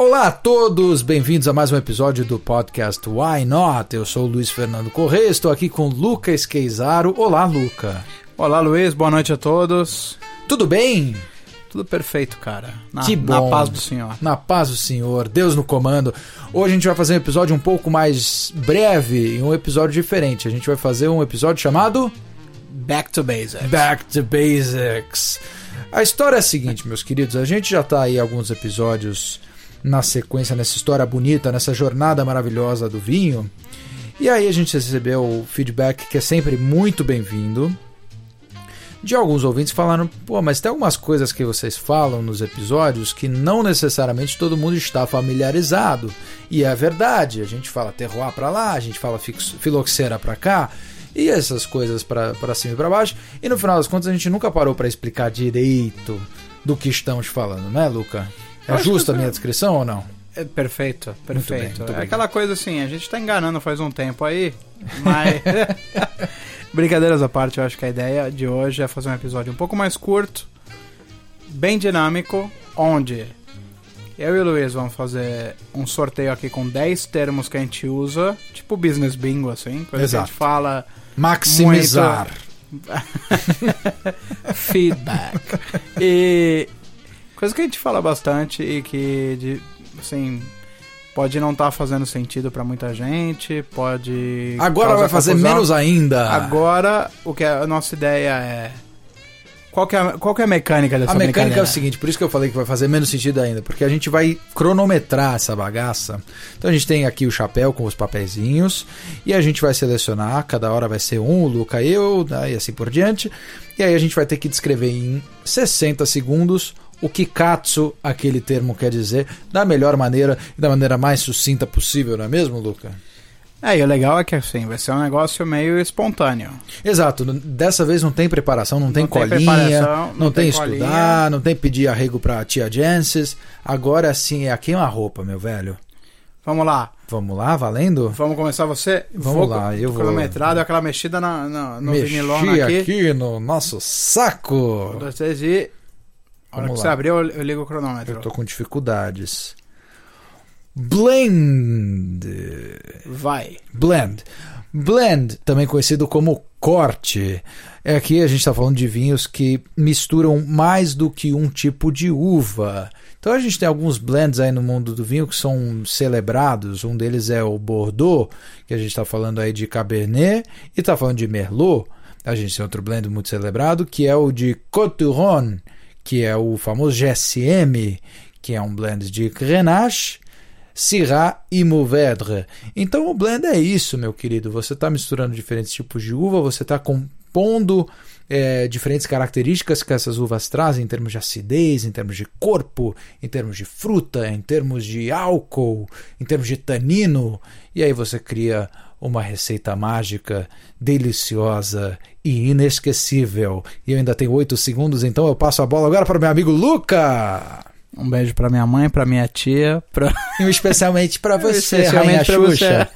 Olá a todos, bem-vindos a mais um episódio do podcast Why Not? Eu sou o Luiz Fernando Corrêa, estou aqui com Luca Esqueizaro. Olá, Luca. Olá, Luiz, boa noite a todos. Tudo bem? Tudo perfeito, cara. Na, que bom. Na paz do Senhor. Na paz do Senhor, Deus no comando. Hoje a gente vai fazer um episódio um pouco mais breve e um episódio diferente. A gente vai fazer um episódio chamado Back to Basics. Back to Basics. A história é a seguinte, meus queridos, a gente já tá aí alguns episódios na sequência, nessa história bonita, nessa jornada maravilhosa do vinho. E aí a gente recebeu o feedback que é sempre muito bem-vindo. De alguns ouvintes falaram, pô, mas tem algumas coisas que vocês falam nos episódios que não necessariamente todo mundo está familiarizado. E é verdade, a gente fala terroir para lá, a gente fala filoxera para cá, e essas coisas para cima e para baixo. E no final das contas a gente nunca parou para explicar direito do que estamos falando, né, Luca? É justa a minha descrição ou não? É perfeito, perfeito. Muito bem, muito é aquela coisa assim, a gente tá enganando faz um tempo aí, mas. Brincadeiras à parte, eu acho que a ideia de hoje é fazer um episódio um pouco mais curto, bem dinâmico, onde eu e o Luiz vamos fazer um sorteio aqui com 10 termos que a gente usa, tipo business bingo, assim, coisa Exato. que a gente fala. Maximizar. feedback. E coisa que a gente fala bastante e que, de, assim, pode não estar fazendo sentido pra muita gente, pode. Agora vai fazer confusão. menos ainda. Agora, o que a nossa ideia é. Qual que é a, qual que é a mecânica dessa A mecânica é o seguinte, por isso que eu falei que vai fazer menos sentido ainda, porque a gente vai cronometrar essa bagaça. Então a gente tem aqui o chapéu com os papeizinhos e a gente vai selecionar, cada hora vai ser um, o Luca eu, né, e assim por diante. E aí a gente vai ter que descrever em 60 segundos o que katsu aquele termo quer dizer, da melhor maneira e da maneira mais sucinta possível, não é mesmo, Luca? É, e o legal é que assim, vai ser um negócio meio espontâneo. Exato, dessa vez não tem preparação, não tem Não tem colinha, preparação, não, não tem, tem colinha. estudar, não tem pedir arrego pra tia Jancis. Agora sim é a queima-roupa, meu velho. Vamos lá. Vamos lá, valendo? Vamos começar você? Vamos lá, eu vou- Cronometrado, aquela mexida na, na, no Mexi vinilona aqui. aqui. no nosso saco. Um, dois, três e. Vamos que você abrir, eu, eu ligo o cronômetro. Eu tô com dificuldades. Blend. Vai. Blend. Blend, também conhecido como corte. É aqui a gente está falando de vinhos que misturam mais do que um tipo de uva. Então a gente tem alguns blends aí no mundo do vinho que são celebrados. Um deles é o Bordeaux, que a gente está falando aí de Cabernet, e está falando de Merlot. A gente tem outro blend muito celebrado, que é o de Coturon, que é o famoso GSM, que é um blend de Grenache, Syrah e Mourvèdre. Então o blend é isso, meu querido. Você está misturando diferentes tipos de uva, você está compondo é, diferentes características que essas uvas trazem em termos de acidez, em termos de corpo, em termos de fruta, em termos de álcool, em termos de tanino. E aí você cria uma receita mágica, deliciosa e inesquecível. E eu ainda tenho oito segundos, então eu passo a bola agora para o meu amigo Luca. Um beijo pra minha mãe, pra minha tia, pra. E especialmente para você, Especialmente Rainha pra Xuxa.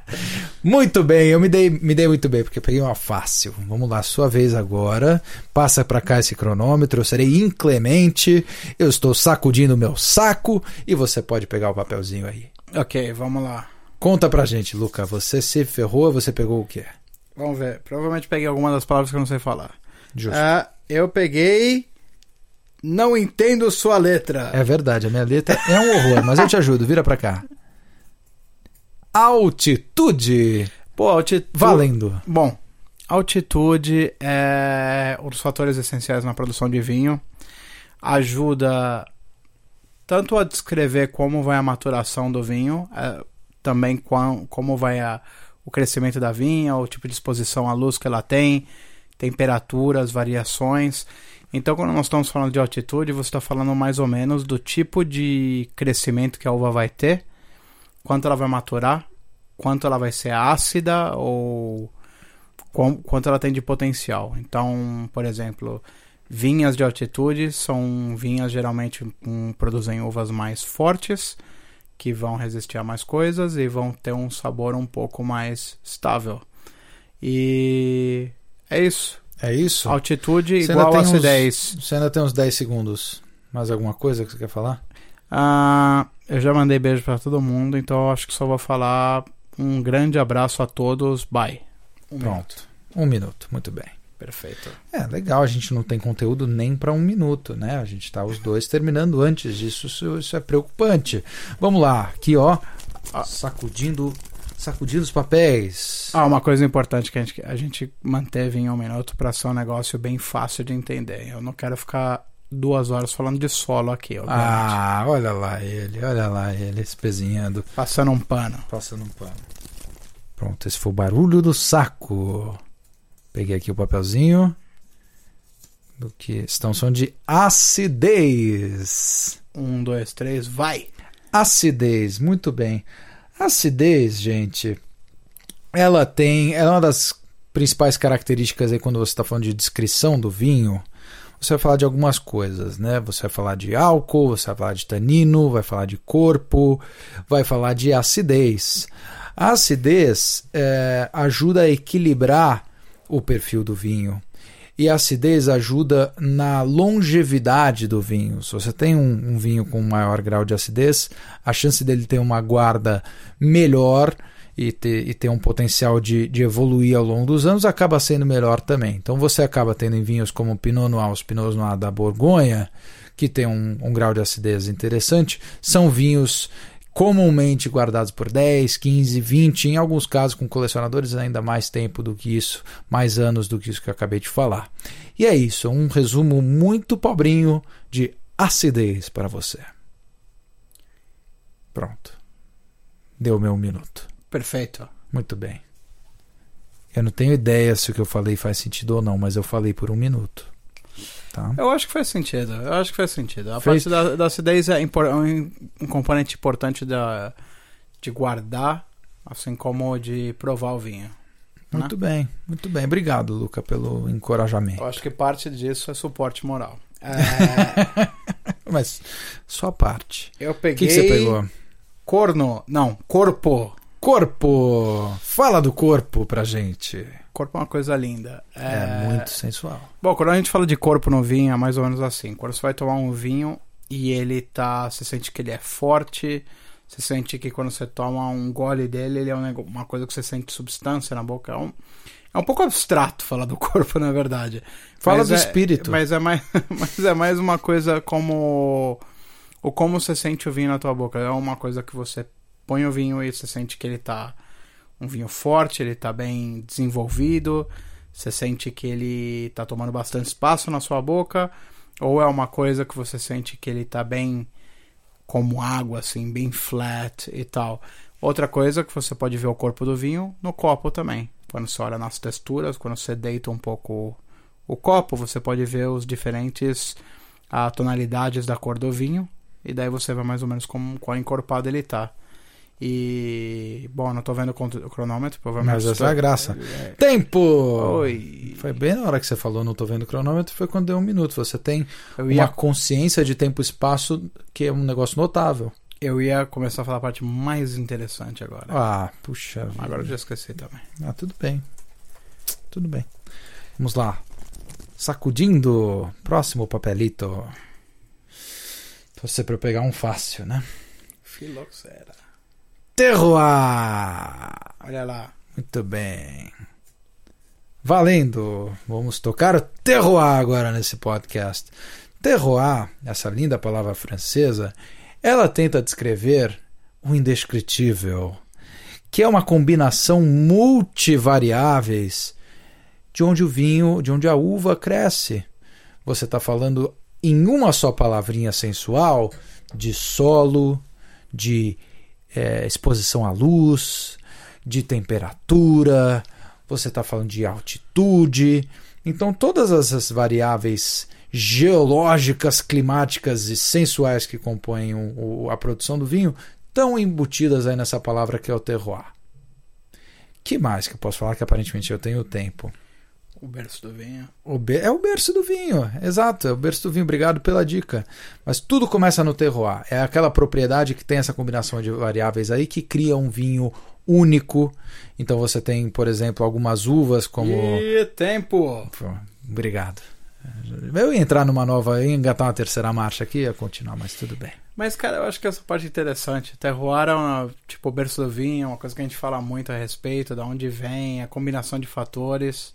muito bem, eu me dei, me dei muito bem, porque eu peguei uma fácil. Vamos lá, sua vez agora. Passa para cá esse cronômetro, eu serei inclemente. Eu estou sacudindo o meu saco e você pode pegar o papelzinho aí. ok, vamos lá. Conta pra gente, Luca, você se ferrou, você pegou o quê? Vamos ver. Provavelmente peguei alguma das palavras que eu não sei falar. Justo. Ah, eu peguei. Não entendo sua letra. É verdade, a minha letra é um horror, mas eu te ajudo, vira pra cá. Altitude. Pô, altitude. Valendo. Bom, altitude é um dos fatores essenciais na produção de vinho. Ajuda tanto a descrever como vai a maturação do vinho, é, também como vai a- o crescimento da vinha, o tipo de exposição à luz que ela tem, temperaturas, variações. Então, quando nós estamos falando de altitude, você está falando mais ou menos do tipo de crescimento que a uva vai ter, quanto ela vai maturar, quanto ela vai ser ácida ou quanto ela tem de potencial. Então, por exemplo, vinhas de altitude são vinhas geralmente com, produzem uvas mais fortes, que vão resistir a mais coisas e vão ter um sabor um pouco mais estável. E é isso. É isso? Altitude Você igual a uns- acidez. Você ainda tem uns 10 segundos. Mais alguma coisa que você quer falar? Ah, eu já mandei beijo pra todo mundo, então acho que só vou falar um grande abraço a todos. Bye. Um minuto. Pronto. Um minuto, muito bem. Perfeito. É, legal, a gente não tem conteúdo nem para um minuto, né? A gente tá os dois terminando antes disso, isso, isso é preocupante. Vamos lá, aqui ó, sacudindo, sacudindo os papéis. Ah, uma coisa importante que a gente, a gente manteve em um minuto para ser um negócio bem fácil de entender. Eu não quero ficar duas horas falando de solo aqui, obviamente. Ah, olha lá ele, olha lá ele, espezinhando, Passando um pano. passando um pano. Pronto, esse foi o barulho do saco. Peguei aqui o papelzinho. Do que estamos falando de acidez. Um, dois, três, vai! Acidez, muito bem. Acidez, gente, ela tem. É uma das principais características aí quando você está falando de descrição do vinho. Você vai falar de algumas coisas, né? Você vai falar de álcool, você vai falar de tanino, vai falar de corpo, vai falar de acidez. A acidez é, ajuda a equilibrar o perfil do vinho. E a acidez ajuda na longevidade do vinho. Se você tem um, um vinho com maior grau de acidez, a chance dele ter uma guarda melhor e ter, e ter um potencial de, de evoluir ao longo dos anos acaba sendo melhor também. Então você acaba tendo em vinhos como Pinot Noir, os Pinot Noir da Borgonha, que tem um, um grau de acidez interessante, são vinhos comumente guardados por 10, 15, 20, em alguns casos com colecionadores ainda mais tempo do que isso, mais anos do que isso que eu acabei de falar. E é isso, um resumo muito pobrinho de acidez para você. Pronto. Deu meu minuto. Perfeito. Muito bem. Eu não tenho ideia se o que eu falei faz sentido ou não, mas eu falei por um minuto. Tá? Eu acho que faz sentido. Eu acho que faz sentido. A Fez- parte da, da acidez é impor- um, um componente importante da, de guardar, assim como de provar o vinho. Muito bem, muito bem. Obrigado, Luca, pelo encorajamento. Eu acho que parte disso é suporte moral. É, Mas só parte. eu O peguei. que, que você pegou? Corno. Não, corpo. Corpo! Fala do corpo pra gente. Corpo é uma coisa linda. É, muito sensual. Bom, quando a gente fala de corpo no vinho, é mais ou menos assim. Quando você vai tomar um vinho e ele tá. Você sente que ele é forte. Você sente que quando você toma um gole dele, ele é um uma coisa que você sente substância na boca. É um, é um pouco abstrato falar do corpo, na verdade. Fala Mas do é- espírito. Mas é, mais, mas é mais uma coisa como. O como você sente o vinho na tua boca. É uma coisa que você põe o vinho e você sente que ele tá um vinho forte, ele tá bem desenvolvido, você sente que ele tá tomando bastante espaço na sua boca, ou é uma coisa que você sente que ele tá bem como água, assim, bem flat e tal. Outra coisa que você pode ver o corpo do vinho no copo também. Quando você olha nas texturas, quando você deita um pouco o copo, você pode ver os diferentes ah, tonalidades da cor do vinho. E daí você vê mais ou menos como, qual encorpado ele tá. E. Bom, não tô vendo o cronômetro, provavelmente. Mas essa é a graça. É. Tempo! Oi. Foi bem na hora que você falou, não tô vendo o cronômetro, foi quando deu um minuto. Você tem Eu uma ia, consciência de tempo e espaço que é um negócio notável. eu ia começar a falar a parte mais interessante agora. Ah, puxa vida. Agora eu já esqueci também. Ah, tudo bem. Tudo bem. Vamos lá. Sacudindo. Próximo papelito. Você para eu pegar um fácil, né? Filoxera. Terroir. Olha lá. Muito bem. Valendo. Vamos tocar o terroir agora nesse podcast. Terroir, essa linda palavra francesa, ela tenta descrever o indescritível, que é uma combinação multivariáveis de onde o vinho, de onde a uva cresce. Você está falando em uma só palavrinha sensual de solo, de eh, exposição à luz, de temperatura, você está falando de altitude. Então, todas essas variáveis geológicas, climáticas e sensuais que compõem o- a produção do vinho estão embutidas aí nessa palavra que é o terroir. que mais que eu posso falar que aparentemente eu tenho tempo? O berço do vinho. O be- é o berço do vinho, exato, é o berço do vinho. Obrigado pela dica. Mas tudo começa no terroir. É aquela propriedade que tem essa combinação de variáveis aí que cria um vinho único. Então você tem, por exemplo, algumas uvas como. E tempo. Obrigado. Eu ia entrar numa nova, ia engatar uma terceira marcha aqui, ia continuar, mas tudo bem. Mas, cara, eu acho que essa parte é interessante. Terroir é uma, tipo, o berço do vinho, é uma coisa que a gente fala muito a respeito, da onde vem, a combinação de fatores.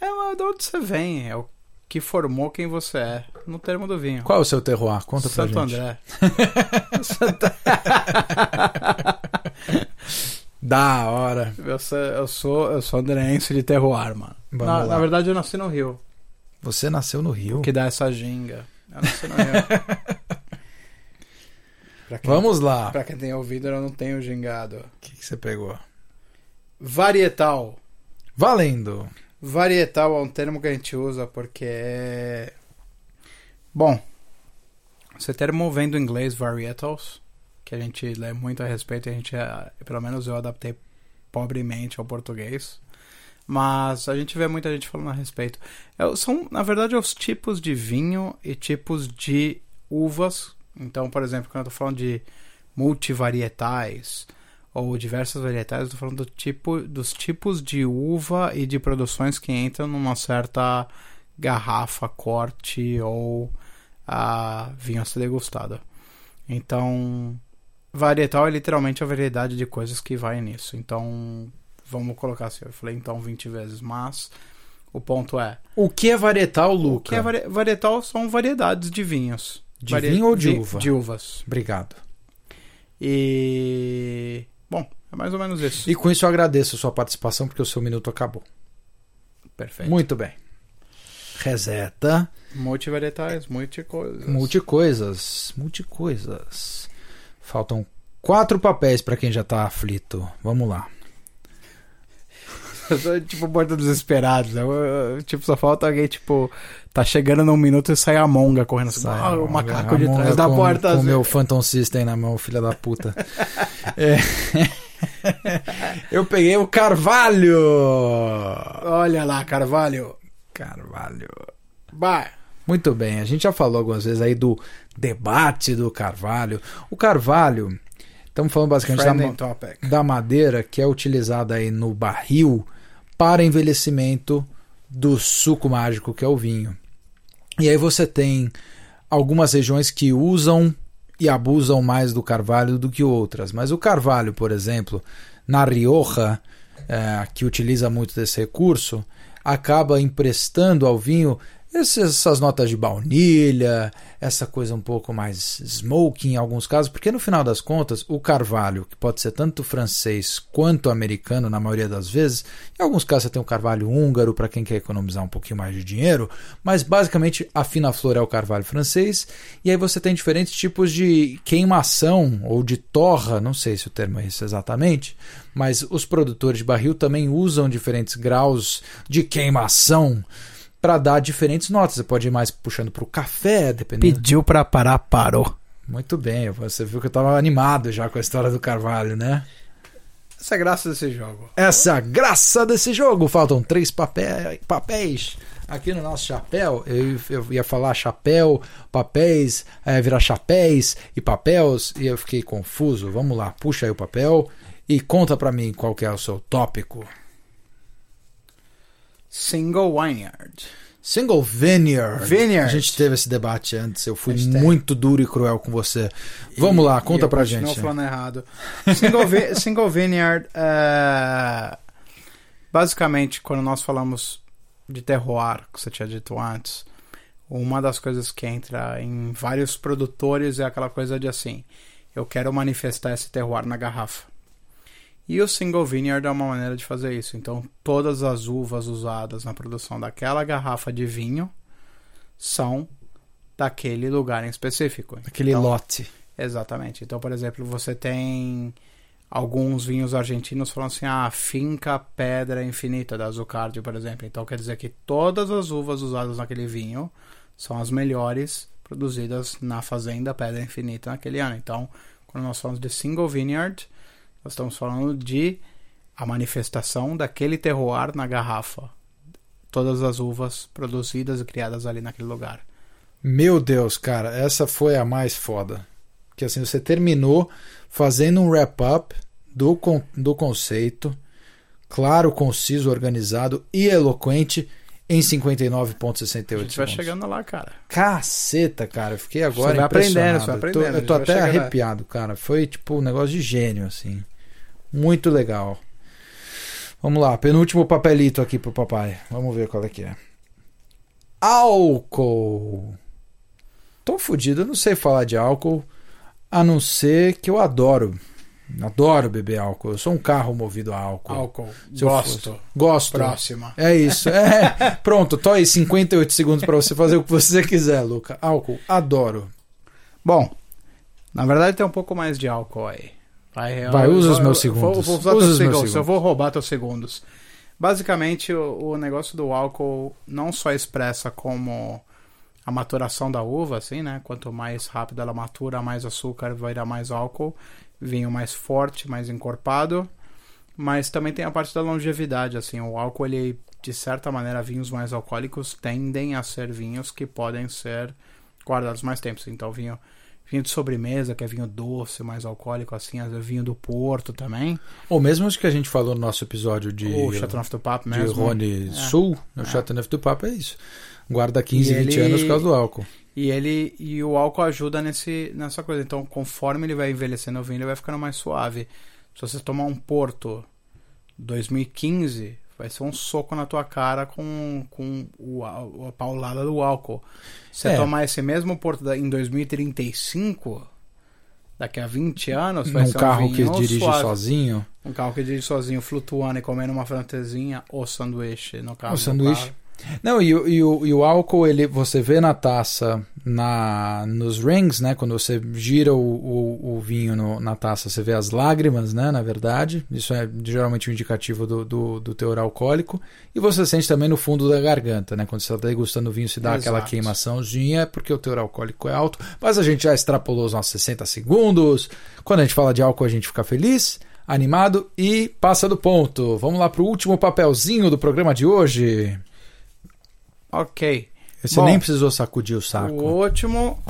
É uma- de onde você vem, é o que formou quem você é, no termo do vinho. Qual é o seu terroir? Conta pra Santo gente. André. Santo- Da hora. eu, sou, eu, sou, eu sou andrense de terroir, mano. Na, na verdade, eu nasci no Rio, Você nasceu no Rio. que dá essa ginga. Eu nasci no Rio. Pra quem, Vamos lá. Pra quem tem ouvido, eu não tenho gingado. O que, que você pegou? Varietal. Valendo. Varietal é um termo que a gente usa porque é. Bom, esse termo vem do inglês varietals, que a gente lê muito a respeito a gente, eh, pelo menos eu adaptei pobremente ao português. Mas a gente vê muita gente falando a respeito. É, são, na verdade, os tipos de vinho e tipos de uvas. Então, por exemplo, quando eu tô falando de multivarietais ou diversas varietais, tô falando do tipo, dos tipos de uva e de produções que entram numa certa garrafa, corte ou a vinho a ser degustado. Então, varietal é literalmente a variedade de coisas que vai nisso. Então, vamos colocar assim, eu falei então 20 vezes, mas o ponto é, O que é varietal, o Luca? que é vari- varietal são variedades de vinhos. De vinho ou de vi- uva? De uvas. Obrigado. E mais ou menos isso. E com isso eu agradeço a sua participação, porque o seu minuto acabou. Perfeito. Muito bem. Reseta. Multivarietais, multicoisas. Multicoisas. Multicoisas. Faltam quatro papéis pra quem já tá aflito. Vamos lá. Sou tipo borda desesperados. Eu, eu- tipo, só falta alguém, tipo, tá chegando num minuto e sai a monga correndo assim. Ah, o macaco de trás da porta. Com o assim. meu Phantom System na mão, filha da puta. É. Eu peguei o Carvalho. Olha lá, Carvalho. Carvalho. Vai. Muito bem, a gente já falou algumas vezes aí do debate do Carvalho. O Carvalho, estamos falando basicamente da, da madeira que é utilizada aí no barril para envelhecimento do suco mágico que é o vinho. E aí você tem algumas regiões que usam e abusam mais do carvalho do que outras. Mas o carvalho, por exemplo, na Rioja, eh, que utiliza muito desse recurso, acaba emprestando ao vinho essas notas de baunilha, essa coisa um pouco mais smoky em alguns casos, porque no final das contas, o carvalho, que pode ser tanto francês quanto americano na maioria das vezes, em alguns casos você tem o carvalho húngaro para quem quer economizar um pouquinho mais de dinheiro, mas basicamente a fina flor é o carvalho francês, e aí você tem diferentes tipos de queimação ou de torra, não sei se o termo é esse exatamente, mas os produtores de barril também usam diferentes graus de queimação para dar diferentes notas. Você pode ir mais puxando para o café, dependendo. Pediu pra parar, parou. Muito bem, você viu que eu estava animado já com a história do Carvalho, né? Essa é a graça desse jogo. Essa é a graça desse jogo. Faltam três papé- papéis aqui no nosso chapéu. Eu, eu ia falar chapéu, papéis, ia virar chapéis e papéis, e eu fiquei confuso. Vamos lá, puxa aí o papel e conta para mim qual que é o seu tópico. Single Vineyard. Single Vineyard. Vineyard. A gente teve esse debate antes. Eu fui muito duro e cruel com você. Vamos lá, E- conta e eu pra gente. falando errado. Single, vi- single Vineyard é... Basicamente, quando nós falamos de terroir, que você tinha dito antes, uma das coisas que entra em vários produtores é aquela coisa de assim, eu quero manifestar esse terroir na garrafa. E o single vineyard é uma maneira de fazer isso. Então, todas as uvas usadas na produção daquela garrafa de vinho são daquele lugar em específico. Aquele Então, lote. Exatamente. Então, por exemplo, você tem alguns vinhos argentinos falando assim, ah, finca pedra infinita da Zucardi, por exemplo. Então, quer dizer que todas as uvas usadas naquele vinho são as melhores produzidas na fazenda Pedra Infinita naquele ano. Então, quando nós falamos de single vineyard, nós estamos falando de a manifestação daquele terroir na garrafa. Todas as uvas produzidas e criadas ali naquele lugar. Meu Deus, cara, essa foi a mais foda. Que assim, você terminou fazendo um wrap-up do, con- do conceito, claro, conciso, organizado e eloquente, em A 59,68 gente vai segundos. chegando lá, cara. Caceta, cara. Eu fiquei agora Você vai aprendendo, impressionado. você vai Eu tô- aprendendo, Eu tô, gente vai até chegar lá. arrepiado, cara. Foi tipo um negócio de gênio, assim. Muito legal. Vamos lá, penúltimo papelito aqui pro papai. Vamos ver qual é que é. Álcool. Tô fudido, eu não sei falar de álcool, a não ser que eu adoro. Adoro beber álcool. Eu sou um carro movido a álcool. Álcool. Se Gosto. fosse- Gosto. Próxima. É isso. É. Pronto, tô aí 58 segundos pra você fazer o que você quiser, Luca. Álcool, adoro. Bom, na verdade tem um pouco mais de álcool aí. Vai, eu- Vai, usa eu- os meus eu- segundos. Vou, vou usar Usa teus os meus segundos. Eu segundos. vou roubar teus segundos. Basicamente, o, o negócio do álcool não só expressa como a maturação da uva, assim, né? Quanto mais rápido ela matura, mais açúcar vai dar mais álcool. Vinho mais forte, mais encorpado. Mas também tem a parte da longevidade, assim. O álcool, ele, de certa maneira, vinhos mais alcoólicos tendem a ser vinhos que podem ser guardados mais tempo. Então, vinho, vinho de sobremesa, que é vinho doce, mais alcoólico, assim. Vinho do Porto também. Ou mesmo os que a gente falou no nosso episódio de, o Chateauneuf do Papo de mesmo. Rony É. Sul, no É. Chateauneuf do Papo, é isso. Guarda 15, E 20 ele- anos por causa do álcool. E ele e o álcool ajuda nesse, nessa coisa. Então, conforme ele vai envelhecendo o vinho, ele vai ficando mais suave. Se você tomar um Porto 2015, vai ser um soco na tua cara com, com o, a, paulada do álcool. Se você É. tomar esse mesmo Porto em 2035, daqui a 20 anos, vai Um ser um carro que dirige suave. sozinho. Um carro que dirige sozinho, flutuando e comendo uma francesinha ou sanduíche no carro. O sanduíche. carro. Não, e, o- e, o, e o álcool, ele, você vê na taça, na, nos rings, né? Quando você gira o, o, o vinho no- na taça, você vê as lágrimas, né? Na verdade, isso é geralmente um indicativo do, do, do teor alcoólico. E você sente também no fundo da garganta, né? Quando você está degustando o vinho, se dá aquela Exato. queimaçãozinha, é porque o teor alcoólico é alto. Mas a gente já extrapolou os nossos 60 segundos. Quando a gente fala de álcool, a gente fica feliz, animado e passa do ponto. Vamos lá para o último papelzinho do programa de hoje. Ok. Você Bom, nem precisou sacudir o saco. O último.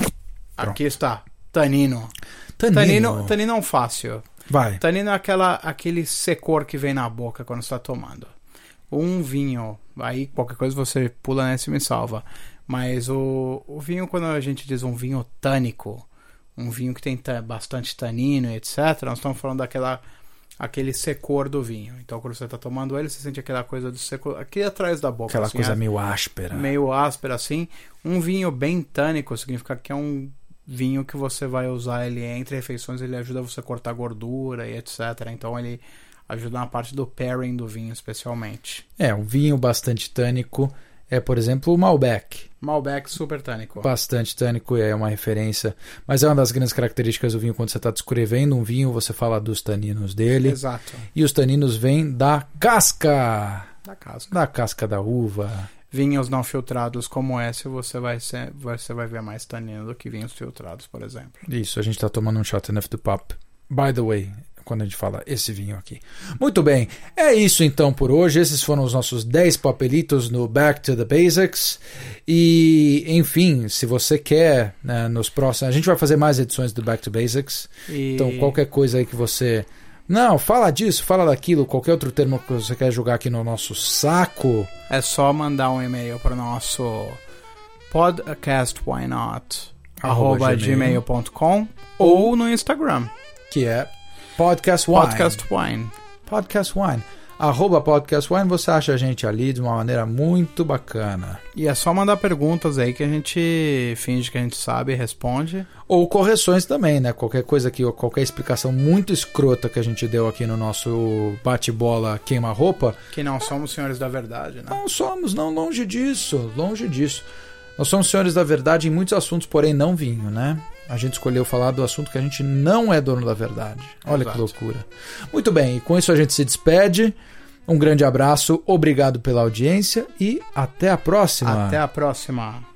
Aqui está. Tanino. Tanino. Tanino, tanino é um fácil. Vai. Tanino é aquela, aquele secor que vem na boca quando você está tomando. Um vinho, aí qualquer coisa você pula nessa e me salva. Mas o, o vinho, quando a gente diz um vinho tânico, um vinho que tem ta- bastante tanino e etc., nós estamos falando daquela aquele secor do vinho. Então, quando você está tomando ele, você sente aquela coisa do secor aqui atrás da boca. Aquela assim, coisa é- meio áspera. meio áspera assim. Um vinho bem tânico significa que é um vinho que você vai usar ele entre refeições, ele ajuda você a cortar gordura e etc. Então ele ajuda na parte do pairing do vinho, especialmente. É, um vinho bastante tânico é, por exemplo, o Malbec. Malbec super tânico. Bastante tânico é uma referência. Mas é uma das grandes características do vinho quando você está descrevendo um vinho, você fala dos taninos dele. Exato. E os taninos vêm da casca. Da casca. Da casca da uva. Vinhos não filtrados como esse, você vai, ser, você vai ver mais tanino do que vinhos filtrados, por exemplo. Isso, a gente está tomando um Chateauneuf du Pape. By the way, quando a gente fala esse vinho aqui. Muito bem, é isso então por hoje. Esses foram os nossos 10 papelitos no Back to the Basics. E, enfim, se você quer, né, nos próximos. A gente vai fazer mais edições do Back to Basics. E... Então, qualquer coisa aí que você. Não, fala disso, fala daquilo, qualquer outro termo que você quer jogar aqui no nosso saco. É só mandar um e-mail para o nosso podcastwhynot Arroba arroba gmail.com ou no Instagram Que é Podcast Wine. Podcast Wine. Podcast Wine. Arroba Podcast Wine, você acha a gente ali de uma maneira muito bacana. E é só mandar perguntas aí que a gente finge que a gente sabe e responde. Ou correções também, né? Qualquer coisa aqui, ou qualquer explicação muito escrota que a gente deu aqui no nosso bate-bola queima-roupa, Que não somos senhores da verdade, né? não somos, não, longe disso, longe disso. Nós somos senhores da verdade em muitos assuntos, porém não vinho, né? A gente escolheu falar do assunto que a gente não é dono da verdade. Olha Exato. que loucura. Muito bem, e com isso a gente se despede. Um grande abraço, obrigado pela audiência e até a próxima. Até a próxima.